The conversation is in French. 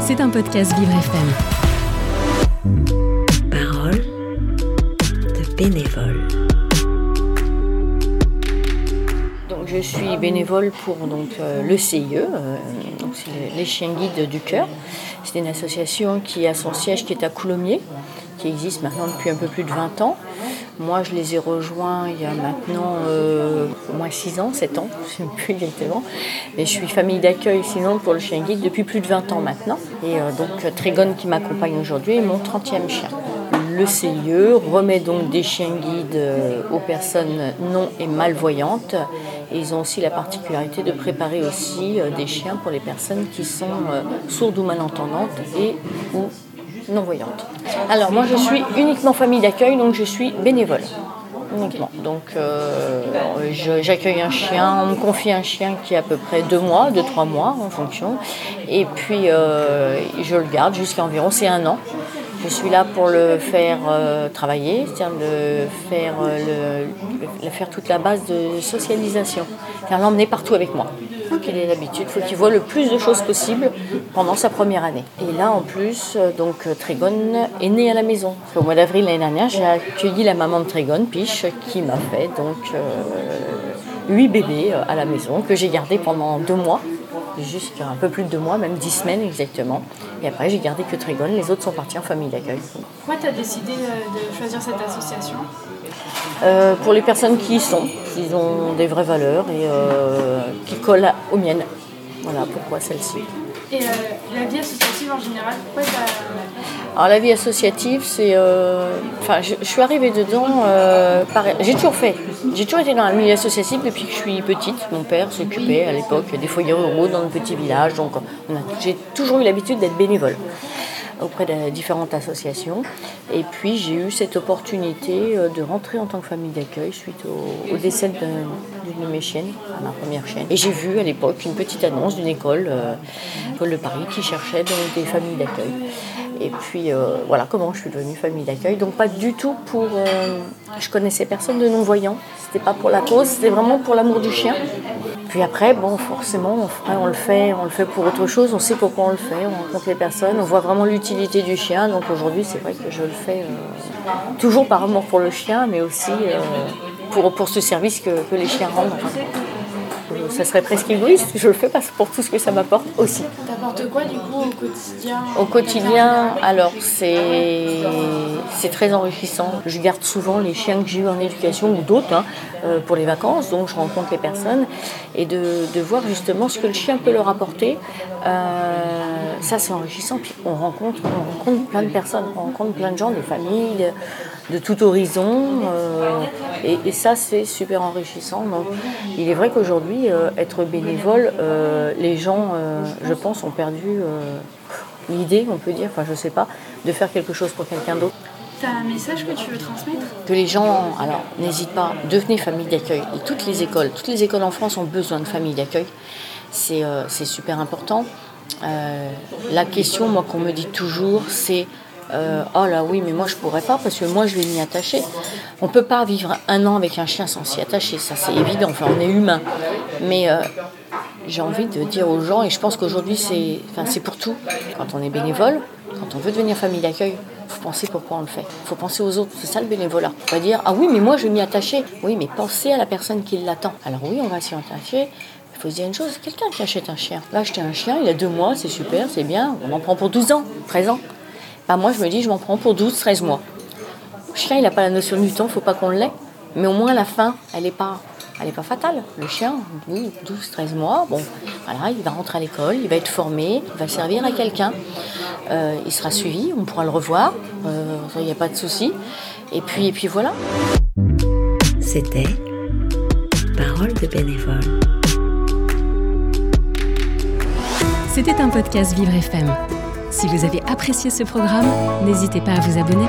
C'est un podcast Vivre FM. Parole de bénévole. Donc, je suis bénévole pour donc, euh, le CIE, euh, donc c'est les chiens guides du cœur. C'est une association qui a son siège qui est à Coulommiers, qui existe maintenant depuis un peu plus de 20 ans. Moi, je les ai rejoints il y a maintenant euh, au moins 6 ans, 7 ans, je ne sais plus exactement. Mais je suis famille d'accueil sinon pour le chien guide depuis plus de 20 ans maintenant. Et euh, donc Trégone qui m'accompagne aujourd'hui est mon 30e chien. Le CIE remet donc des chiens guides euh, aux personnes non et malvoyantes. Et ils ont aussi la particularité de préparer aussi des chiens pour les personnes qui sont sourdes ou malentendantes et ou non-voyante. Alors moi je suis uniquement famille d'accueil, donc je suis bénévole. Uniquement. Donc euh, j'accueille un chien, on me confie un chien qui a à peu près deux mois, deux, trois mois en fonction. Et puis euh, je le garde jusqu'à environ, c'est un an. Je suis là pour le faire euh, travailler, c'est-à-dire le faire, le, faire toute la base de socialisation, faire l'emmener partout avec moi qu'il ait l'habitude. Il faut qu'il voit le plus de choses possible pendant sa première année. Et là, en plus, euh, donc euh, Trégone est né à la maison. Au mois d'avril l'année dernière, j'ai accueilli la maman de Trégone, Piche, qui m'a fait donc euh, huit bébés à la maison que j'ai gardé pendant deux mois jusqu'à un peu plus de deux mois, même dix semaines exactement. Et après, j'ai gardé que Trégone, les autres sont partis en famille d'accueil. Pourquoi tu as décidé de choisir cette association? Euh, pour les personnes qui y sont, qui ont des vraies valeurs et euh, qui collent aux miennes. Voilà pourquoi celle-ci. Et euh, la vie associative en général, pourquoi Alors la vie associative, c'est... Enfin, je, suis arrivée dedans, pareil. J'ai toujours fait. J'ai toujours été dans la milieu associatif depuis que je suis petite. Mon père s'occupait à l'époque des foyers ruraux dans le petit village. Donc j'ai toujours eu l'habitude d'être bénévole auprès de différentes associations. Et puis j'ai eu cette opportunité euh, de rentrer en tant que famille d'accueil suite au, décès d'une de mes chiennes, ma première chienne. Et j'ai vu à l'époque une petite annonce d'une école, euh, école de Paris, qui cherchait des familles d'accueil. Et puis euh, voilà comment je suis devenue famille d'accueil. Donc pas du tout pour... je connaissais personne de non-voyant. C'était pas pour la cause, c'était vraiment pour l'amour du chien. Puis après, bon, forcément, on, le fait, on le fait pour autre chose. On sait pourquoi on le fait. On rencontre les personnes, on voit vraiment l'utilité du chien. Donc aujourd'hui, c'est vrai que je le fais euh, toujours par amour pour le chien, mais aussi euh, pour, pour ce service que, que les chiens rendent ça serait presque égoïste. Je le fais parce pour tout ce que ça m'apporte aussi. Au quotidien alors c'est très enrichissant. Je garde souvent les chiens que j'ai eu en éducation ou d'autres hein, euh, pour les vacances, donc je rencontre les personnes et de, de, voir justement ce que le chien peut leur apporter. Euh, ça c'est enrichissant. Puis on rencontre, on rencontre plein de personnes, on rencontre plein de gens, des familles de, tout horizon, euh, et, et, ça c'est super enrichissant. Donc il est vrai qu'aujourd'hui euh, être bénévole, euh, les gens, je pense, ont perdu l'idée, on peut dire, enfin je sais pas, de faire quelque chose pour quelqu'un d'autre. Tu as un message que tu veux transmettre? Que les gens, alors n'hésite pas, devenez famille d'accueil. Et toutes les écoles, toutes les écoles en France ont besoin de famille d'accueil. C'est super important. La question, moi, qu'on me dit toujours, c'est euh, oh là oui, mais moi je pourrais pas parce que moi je vais m'y attacher. On peut pas vivre un an avec un chien sans s'y attacher, ça c'est évident. On est humain. Mais euh, j'ai envie de dire aux gens, et je pense qu'aujourd'hui c'est, c'est pour tout. Quand on est bénévole, quand on veut devenir famille d'accueil, il faut penser pourquoi on le fait. Il faut penser aux autres. C'est ça le bénévolat. On va dire ah oui, mais moi je vais m'y attacher. Oui, mais pensez à la personne qui l'attend. Alors oui, on va s'y attacher. Il faut se dire une chose, quelqu'un qui achète un chien. Là, acheté un chien, il a deux mois, c'est super, c'est bien, on en prend pour 12 ans, 13 ans. Bah, moi, je me dis, je m'en prends pour 12, 13 mois. Le chien, il n'a pas la notion du temps, il faut pas qu'on l'ait. Mais au moins, la fin, elle n'est pas, elle pas fatale. Le chien, oui, 12, 13 mois, bon, voilà, il va rentrer à l'école, il va être formé, il va servir à quelqu'un. Euh, il sera suivi, on pourra le revoir, euh, il n'y a pas de souci. Et puis, et puis voilà. C'était Parole de bénévole. C'était un podcast Vivre FM. Si vous avez apprécié ce programme, n'hésitez pas à vous abonner.